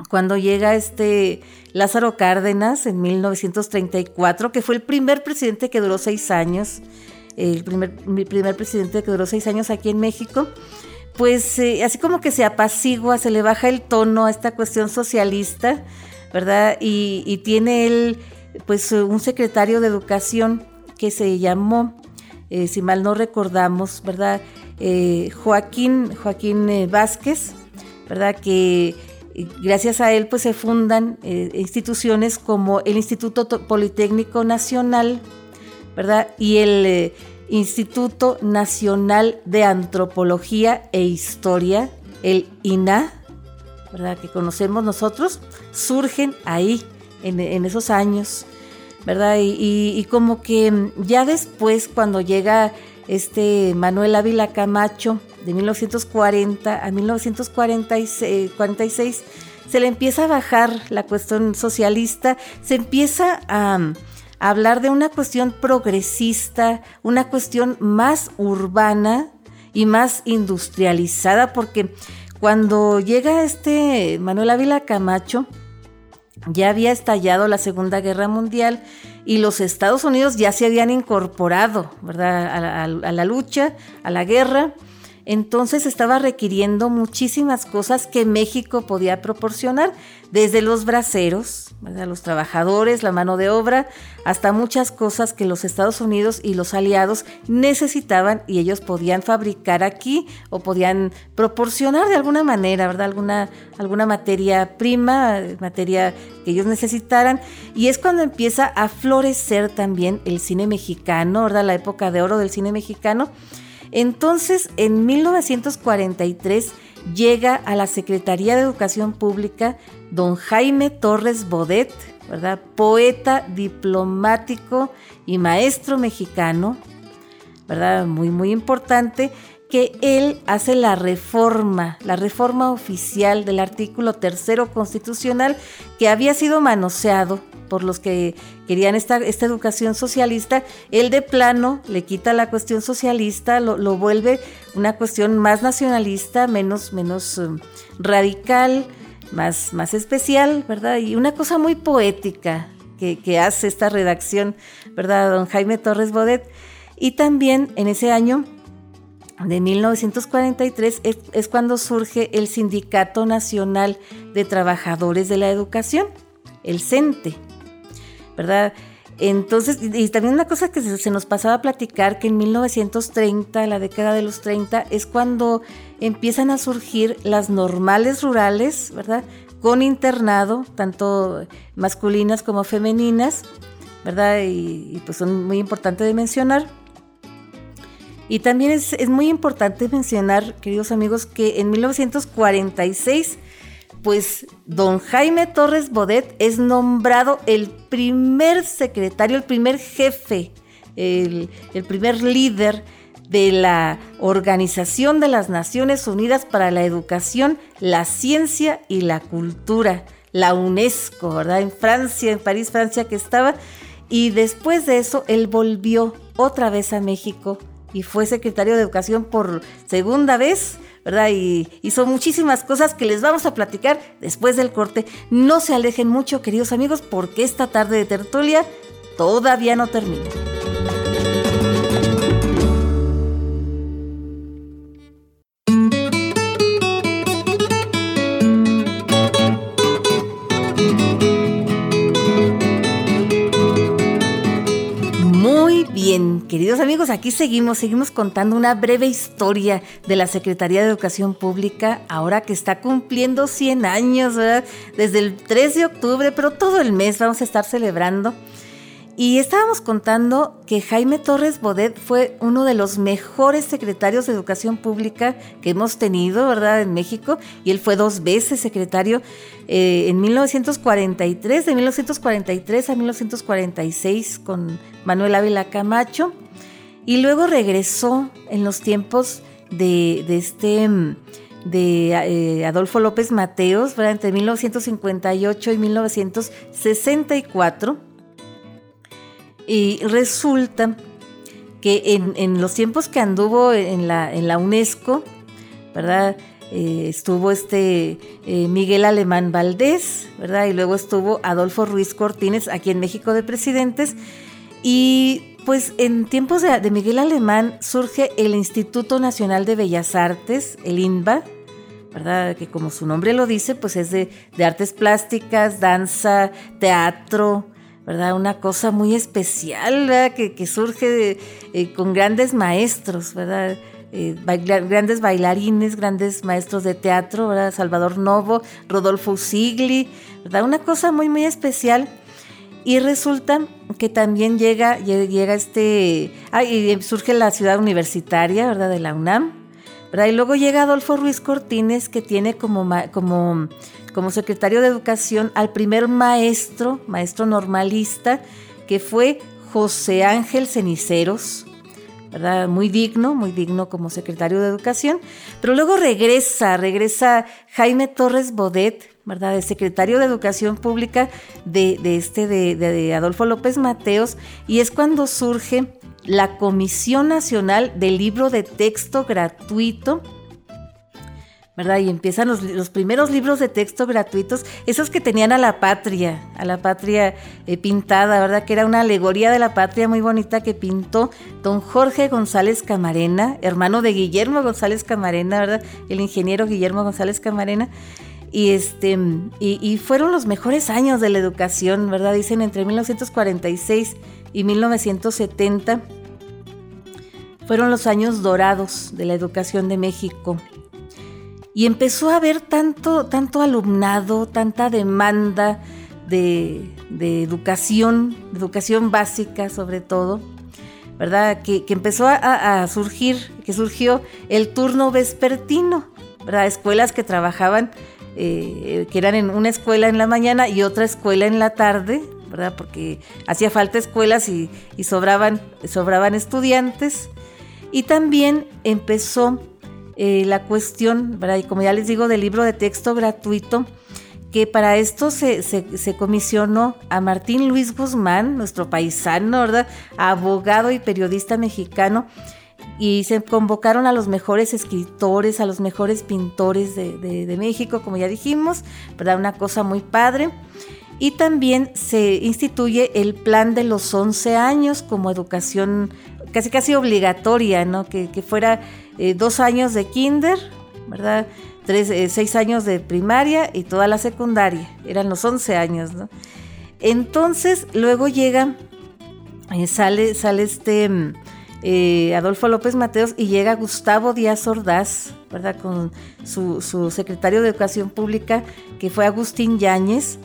cuando llega este Lázaro Cárdenas en 1934, que fue el primer presidente que duró seis años, el primer, primer presidente que duró seis años aquí en México, pues eh, así como que se apacigua, se le baja el tono a esta cuestión socialista, ¿verdad? Y, tiene él, pues, un secretario de educación que se llamó, eh, si mal no recordamos, ¿verdad? Eh, Joaquín, Joaquín Vázquez, ¿verdad? Que gracias a él, pues, se fundan instituciones como el Instituto Politécnico Nacional, ¿verdad? Y el eh, Instituto Nacional de Antropología e Historia, el INA, ¿verdad? Que conocemos nosotros, surgen ahí, en, esos años, ¿verdad? Y, como que ya después, cuando llega este Manuel Ávila Camacho, de 1940 a 1946, se le empieza a bajar la cuestión socialista, se empieza a hablar de una cuestión progresista, una cuestión más urbana y más industrializada, porque cuando llega este Manuel Ávila Camacho, ya había estallado la Segunda Guerra Mundial y los Estados Unidos ya se habían incorporado ¿verdad? a la lucha, a la guerra, entonces estaba requiriendo muchísimas cosas que México podía proporcionar, desde los braceros, los trabajadores, la mano de obra, hasta muchas cosas que los Estados Unidos y los aliados necesitaban y ellos podían fabricar aquí o podían proporcionar de alguna manera, ¿verdad? Alguna, alguna materia prima, materia que ellos necesitaran. Y es cuando empieza a florecer también el cine mexicano, ¿verdad? La época de oro del cine mexicano entonces, en 1943 llega a la Secretaría de Educación Pública don Jaime Torres Bodet, ¿verdad? Poeta, diplomático y maestro mexicano, ¿verdad? Muy, muy importante, que él hace la reforma, la reforma oficial del artículo tercero constitucional que había sido manoseado por los que querían esta, esta educación socialista, él de plano le quita la cuestión socialista, lo, vuelve una cuestión más nacionalista, menos, menos um, radical, más, más especial, ¿verdad? Y una cosa muy poética que, que hace esta redacción, ¿verdad? Don Jaime Torres Bodet. Y también en ese año de 1943 es, es, cuando surge el Sindicato Nacional de Trabajadores de la Educación, el CENTE. ¿Verdad? Entonces, y también una cosa que se nos pasaba a platicar, que en 1930, la década de los 30, es cuando empiezan a surgir las normales rurales, ¿verdad? Con internado, tanto masculinas como femeninas, ¿verdad? Y, pues son muy importantes de mencionar. Y también es, muy importante mencionar, queridos amigos, que en 1946 pues don Jaime Torres Bodet es nombrado el primer secretario, el primer jefe, el, primer líder de la Organización de las Naciones Unidas para la Educación, la Ciencia y la Cultura, la UNESCO, ¿verdad? En Francia, en París, Francia que estaba. Y después de eso, él volvió otra vez a México y fue secretario de Educación por segunda vez Y hizo muchísimas cosas que les vamos a platicar después del corte. No se alejen mucho, queridos amigos, porque esta tarde de tertulia todavía no termina. Queridos amigos, aquí seguimos, seguimos contando una breve historia de la Secretaría de Educación Pública, ahora que está cumpliendo 100 años, ¿verdad? Desde el 3 de octubre, pero todo el mes vamos a estar celebrando. Y estábamos contando que Jaime Torres Bodet fue uno de los mejores secretarios de Educación Pública que hemos tenido, ¿verdad?, en México. Y él fue dos veces secretario eh, en 1943, de 1943 a 1946 con Manuel Ávila Camacho. Y luego regresó en los tiempos de, este de eh, Adolfo López Mateos, ¿verdad? entre 1958 y 1964 y resulta que en, los tiempos que anduvo en la, en la UNESCO, ¿verdad? Eh, estuvo este eh, Miguel Alemán Valdés, ¿verdad? Y luego estuvo Adolfo Ruiz Cortines aquí en México de presidentes. Y pues en tiempos de, Miguel Alemán surge el Instituto Nacional de Bellas Artes, el INBA, ¿verdad? Que como su nombre lo dice, pues es de, de artes plásticas, danza, teatro, ¿verdad? Una cosa muy especial, Que, surge eh, con grandes maestros, ¿verdad? Eh, grandes bailarines, grandes maestros de teatro, ¿verdad? Salvador Novo, Rodolfo Usigli, ¿verdad? Una cosa muy, muy especial. Y resulta que también llega, llega este, ah, y surge la ciudad universitaria, ¿verdad? De la UNAM, Y luego llega Adolfo Ruiz Cortines, que tiene como, como como secretario de Educación al primer maestro, maestro normalista, que fue José Ángel Ceniceros, ¿verdad? Muy digno, muy digno como secretario de Educación. Pero luego regresa, regresa Jaime Torres Bodet, ¿verdad? De secretario de Educación Pública de, este, de, de Adolfo López Mateos, y es cuando surge la Comisión Nacional del Libro de Texto Gratuito ¿verdad? Y empiezan los, primeros libros de texto gratuitos, esos que tenían a la patria, a la patria eh, pintada, ¿verdad? Que era una alegoría de la patria muy bonita que pintó don Jorge González Camarena, hermano de Guillermo González Camarena, ¿verdad? El ingeniero Guillermo González Camarena. Y, este, y, y fueron los mejores años de la educación, ¿verdad? Dicen entre 1946 y 1970 fueron los años dorados de la educación de México y empezó a haber tanto, tanto alumnado, tanta demanda de, educación, educación básica sobre todo, ¿verdad? Que, empezó a, surgir, que surgió el turno vespertino, ¿verdad? Escuelas que trabajaban, eh, que eran en una escuela en la mañana y otra escuela en la tarde, ¿verdad? Porque hacía falta escuelas y, y sobraban, sobraban estudiantes. Y también empezó eh, la cuestión, ¿verdad? y como ya les digo, del libro de texto gratuito, que para esto se, se, comisionó a Martín Luis Guzmán, nuestro paisano, ¿verdad? Abogado y periodista mexicano, y se convocaron a los mejores escritores, a los mejores pintores de, de, México, como ya dijimos, ¿verdad? Una cosa muy padre. Y también se instituye el plan de los 11 años como educación casi casi obligatoria, ¿no? Que, fuera eh, dos años de kinder, ¿verdad? Tres, eh, seis años de primaria y toda la secundaria. Eran los 11 años, ¿no? Entonces, luego llega, eh, sale, sale este mm, Adolfo López Mateos y llega Gustavo Díaz Ordaz, ¿verdad? Con su, su secretario de Educación Pública, que fue Agustín Yáñez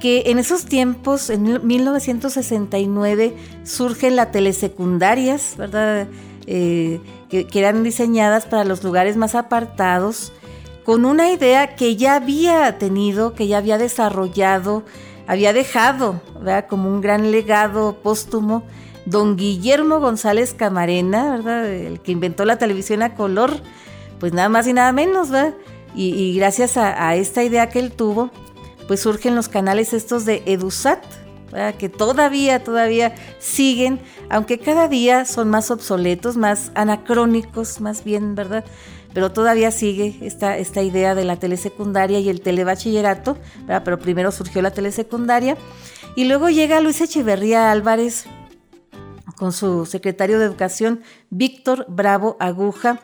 que en esos tiempos, en 1969, surgen las telesecundarias, ¿verdad? Eh, que, eran diseñadas para los lugares más apartados, con una idea que ya había tenido, que ya había desarrollado, había dejado, ¿verdad? Como un gran legado póstumo, don Guillermo González Camarena, ¿verdad? El que inventó la televisión a color, pues nada más y nada menos, ¿verdad? Y, gracias a esta idea que él tuvo, pues surgen los canales estos de EduSat, que todavía, todavía siguen, aunque cada día son más obsoletos, más anacrónicos, más bien, ¿verdad? Pero todavía sigue esta, esta idea de la telesecundaria y el telebachillerato, ¿verdad? Pero primero surgió la telesecundaria y luego llega Luis Echeverría Álvarez con su secretario de Educación, Víctor Bravo Aguja,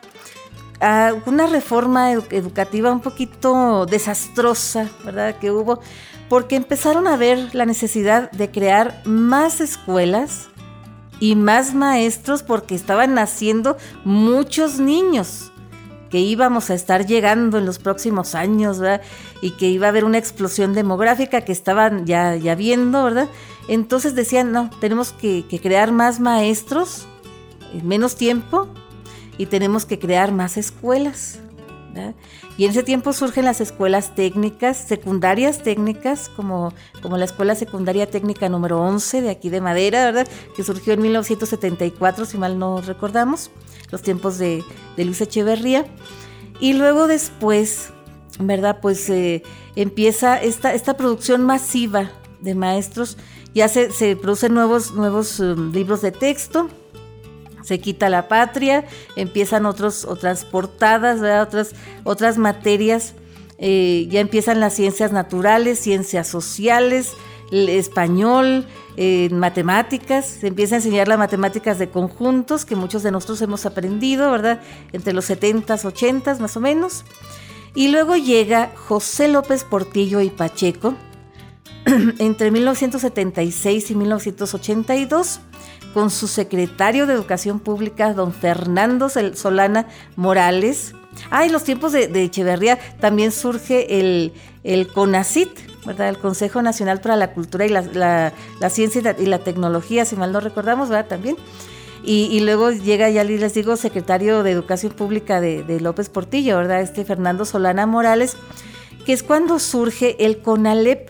una reforma educativa un poquito desastrosa, ¿verdad? Que hubo, porque empezaron a ver la necesidad de crear más escuelas, y más maestros porque estaban naciendo muchos niños que íbamos a estar llegando en los próximos años. Y que iba a haber una explosión demográfica que estaban ya, viendo, ¿verdad? Entonces decían, no, tenemos que crear más maestros en menos tiempo y tenemos que crear más escuelas. Y en ese tiempo surgen las escuelas técnicas, secundarias técnicas, como, como la Escuela Secundaria Técnica número 11 de aquí de Madera, ¿verdad? Que surgió en 1974, si mal no recordamos, los tiempos de, de Luis Echeverría. Y luego después, ¿verdad? Pues eh, empieza esta, esta producción masiva de maestros, ya se, se producen nuevos, nuevos um, libros de texto, se quita la patria, empiezan otros, otras portadas, otras, otras materias, eh, ya empiezan las ciencias naturales, ciencias sociales, el español, eh, matemáticas, se empieza a enseñar las matemáticas de conjuntos que muchos de nosotros hemos aprendido, ¿verdad? Entre los 70s, 80s más o menos. Y luego llega José López Portillo y Pacheco <clears throat> entre 1976 y 1982 con su secretario de Educación Pública, don Fernando Solana Morales. Ah, en los tiempos de, Echeverría también surge el, CONACIT, ¿verdad? El Consejo Nacional para la Cultura y la, Ciencia y la, Tecnología, si mal no recordamos, ¿verdad? También. Y, luego llega, ya les digo, secretario de Educación Pública de, López Portillo, ¿verdad? Este Fernando Solana Morales, que es cuando surge el CONALEP,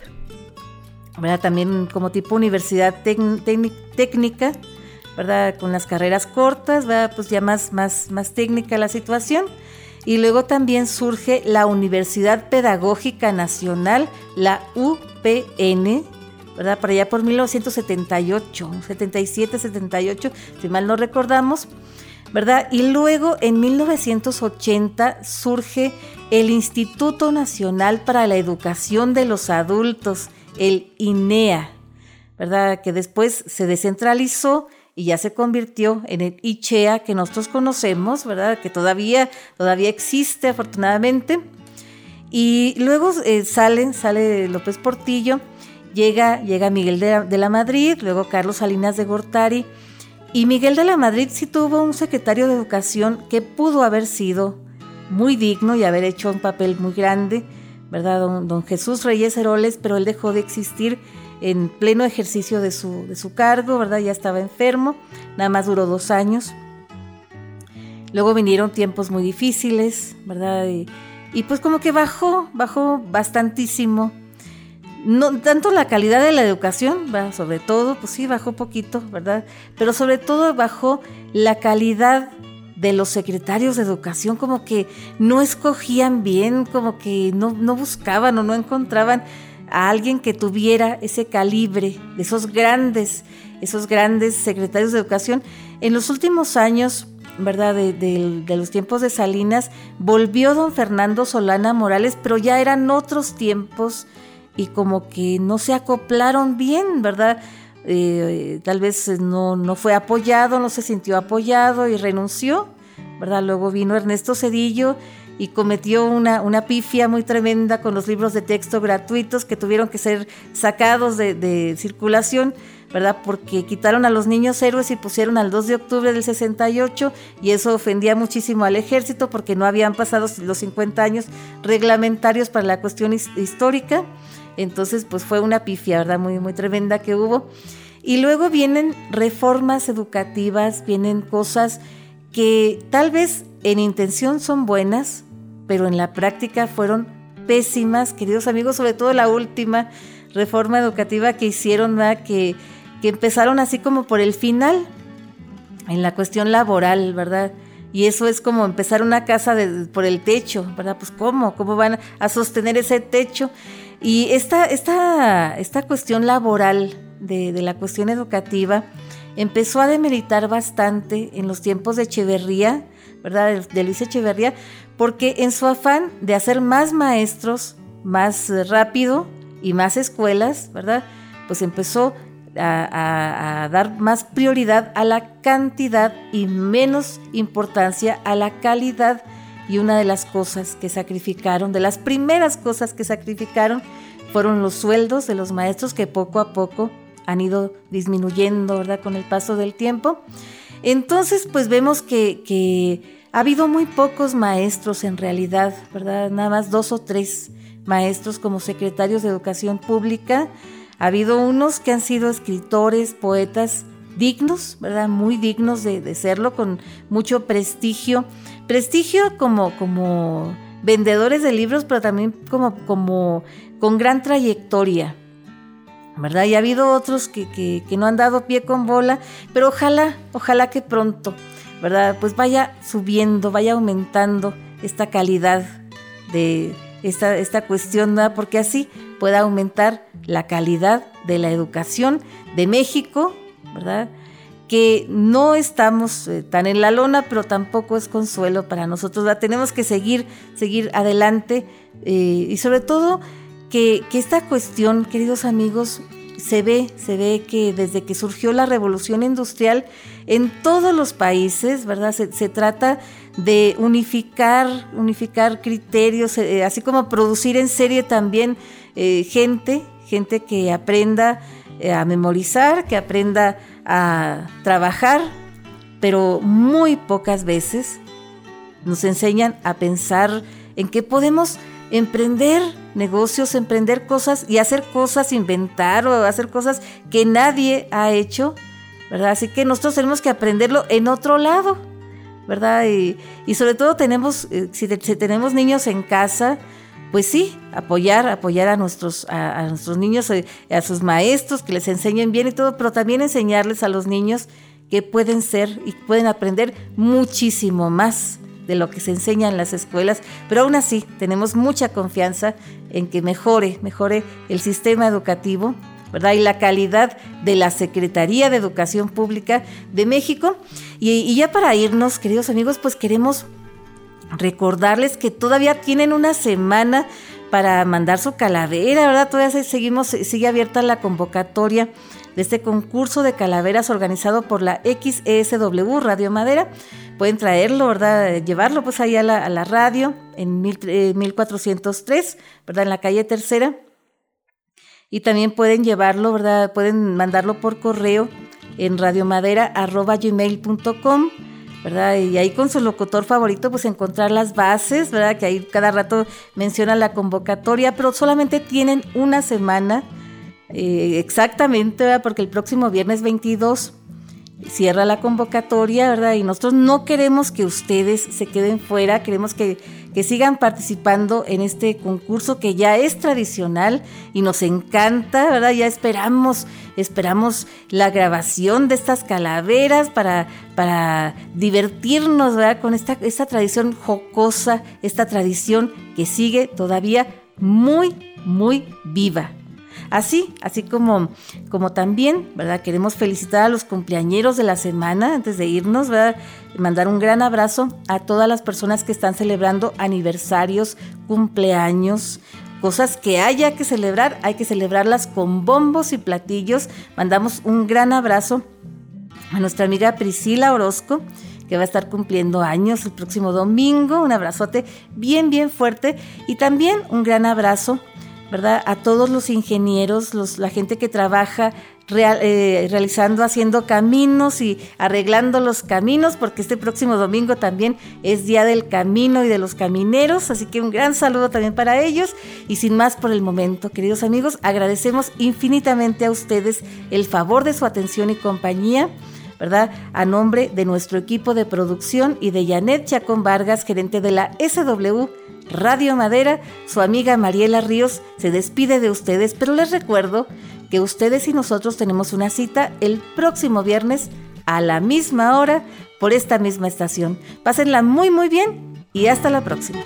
¿verdad? También como tipo universidad técnica ¿verdad? Con las carreras cortas, ¿verdad? Pues ya más, más, más técnica la situación. Y luego también surge la Universidad Pedagógica Nacional, la UPN, ¿verdad? Para allá por 1978, 77, 78, si mal no recordamos, ¿verdad? Y luego en 1980 surge el Instituto Nacional para la Educación de los Adultos, el INEA, ¿verdad? Que después se descentralizó y ya se convirtió en el ICHEA que nosotros conocemos, ¿verdad? Que todavía, todavía existe afortunadamente. Y luego eh, salen, sale López Portillo, llega, llega Miguel de la, Madrid, luego Carlos Salinas de Gortari. Y Miguel de la Madrid sí tuvo un secretario de educación que pudo haber sido muy digno y haber hecho un papel muy grande, ¿verdad? Don, don Jesús Reyes Heroles, pero él dejó de existir en pleno ejercicio de su, de su cargo, ¿verdad? Ya estaba enfermo, nada más duró dos años. Luego vinieron tiempos muy difíciles, ¿verdad? Y, pues como que bajó, bajó bastantísimo. No tanto la calidad de la educación, sobre todo, pues sí, bajó poquito, ¿verdad? Pero sobre todo bajó la calidad de los secretarios de educación, como que no escogían bien, como que no, no buscaban o no encontraban a alguien que tuviera ese calibre, de esos grandes, esos grandes secretarios de educación. En los últimos años, ¿verdad? De, los tiempos de Salinas, volvió don Fernando Solana Morales, pero ya eran otros tiempos y como que no se acoplaron bien, ¿verdad? Eh, tal vez no, no fue apoyado, no se sintió apoyado y renunció, ¿verdad? Luego vino Ernesto Cedillo y cometió una, una pifia muy tremenda con los libros de texto gratuitos que tuvieron que ser sacados de, circulación, ¿verdad? Porque quitaron a los niños héroes y pusieron al 2 de octubre del 68 y eso ofendía muchísimo al ejército porque no habían pasado los 50 años reglamentarios para la cuestión histórica. Entonces, pues fue una pifia, ¿verdad? Muy, muy tremenda que hubo. Y luego vienen reformas educativas, vienen cosas que tal vez en intención son buenas, pero en la práctica fueron pésimas, queridos amigos, sobre todo la última reforma educativa que hicieron, Que, que empezaron así como por el final, en la cuestión laboral, ¿verdad? Y eso es como empezar una casa por el techo, ¿verdad? Pues ¿cómo? ¿Cómo van a sostener ese techo? Y esta, esta, esta cuestión laboral de, de la cuestión educativa empezó a demeritar bastante en los tiempos de Echeverría, ¿verdad? De Luis Echeverría, porque en su afán de hacer más maestros, más rápido y más escuelas, ¿verdad? Pues empezó a, dar más prioridad a la cantidad y menos importancia a la calidad. Y una de las cosas que sacrificaron, de las primeras cosas que sacrificaron, fueron los sueldos de los maestros que poco a poco han ido disminuyendo, ¿verdad? Con el paso del tiempo. Entonces, pues vemos que, que ha habido muy pocos maestros en realidad, ¿verdad? Nada más dos o tres maestros como secretarios de educación pública. Ha habido unos que han sido escritores, poetas dignos, ¿verdad? Muy dignos de, serlo, con mucho prestigio. Prestigio como, como vendedores de libros, pero también como, como con gran trayectoria, ¿verdad? Y ha habido otros que, que, no han dado pie con bola, pero ojalá, ojalá que pronto, ¿verdad? Pues vaya subiendo, vaya aumentando esta calidad de esta, esta cuestión, ¿verdad? Porque así pueda aumentar la calidad de la educación de México, ¿verdad? que no estamos eh, tan en la lona, pero tampoco es consuelo para nosotros. Tenemos que seguir, seguir adelante eh, y sobre todo que, esta cuestión, queridos amigos, se ve, se ve que desde que surgió la revolución industrial en todos los países, ¿verdad? Se, trata de unificar, unificar criterios, eh, así como producir en serie también gente, gente que aprenda a memorizar, que aprenda a trabajar, pero muy pocas veces nos enseñan a pensar en que podemos emprender negocios, emprender cosas y hacer cosas, inventar o hacer cosas que nadie ha hecho, ¿verdad? Así que nosotros tenemos que aprenderlo en otro lado, ¿verdad? Y, sobre todo tenemos, eh, si, tenemos niños en casa, pues sí, apoyar, apoyar a nuestros, a, nuestros niños, eh, a, sus maestros, que les enseñen bien y todo, pero también enseñarles a los niños que pueden ser y pueden aprender muchísimo más de lo que se enseña en las escuelas, pero aún así tenemos mucha confianza en que mejore, mejore el sistema educativo, ¿verdad? Y la calidad de la Secretaría de Educación Pública de México. Y, ya para irnos, queridos amigos, pues queremos recordarles que todavía tienen una semana para mandar su calavera, ¿verdad? Todavía seguimos, sigue abierta la convocatoria de este concurso de calaveras organizado por la XESW Radio Madera. Pueden traerlo, ¿verdad? Llevarlo pues ahí a la, radio en 1403, eh, ¿verdad? En la calle tercera. Y también pueden llevarlo, ¿verdad? Pueden mandarlo por correo en radiomadera.gmail.com ¿verdad? Y ahí con su locutor favorito, pues encontrar las bases, ¿verdad? Que ahí cada rato menciona la convocatoria, pero solamente tienen una semana eh, exactamente, ¿verdad? Porque el próximo viernes 22 cierra la convocatoria, ¿verdad? Y nosotros no queremos que ustedes se queden fuera, queremos que, que, sigan participando en este concurso que ya es tradicional y nos encanta, ¿verdad? Ya esperamos, esperamos la grabación de estas calaveras para, para divertirnos, ¿verdad? Con esta, esta tradición jocosa, esta tradición que sigue todavía muy, muy viva. Así, así como, como también, ¿verdad? Queremos felicitar a los cumpleañeros de la semana antes de irnos, ¿verdad? Mandar un gran abrazo a todas las personas que están celebrando aniversarios, cumpleaños, cosas que haya que celebrar, hay que celebrarlas con bombos y platillos. Mandamos un gran abrazo a nuestra amiga Priscila Orozco, que va a estar cumpliendo años el próximo domingo. Un abrazote bien, bien fuerte. Y también un gran abrazo ¿verdad? A todos los ingenieros, la gente que trabaja eh, realizando, haciendo caminos y arreglando los caminos, porque este próximo domingo también es Día del Camino y de los Camineros, así que un gran saludo también para ellos. Y sin más por el momento, queridos amigos, agradecemos infinitamente a ustedes el favor de su atención y compañía. ¿verdad? A nombre de nuestro equipo de producción y de Janet Chacón Vargas, gerente de la SW Radio Madera, su amiga Mariela Ríos se despide de ustedes, pero les recuerdo que ustedes y nosotros tenemos una cita el próximo viernes a la misma hora por esta misma estación. Pásenla muy muy bien y hasta la próxima.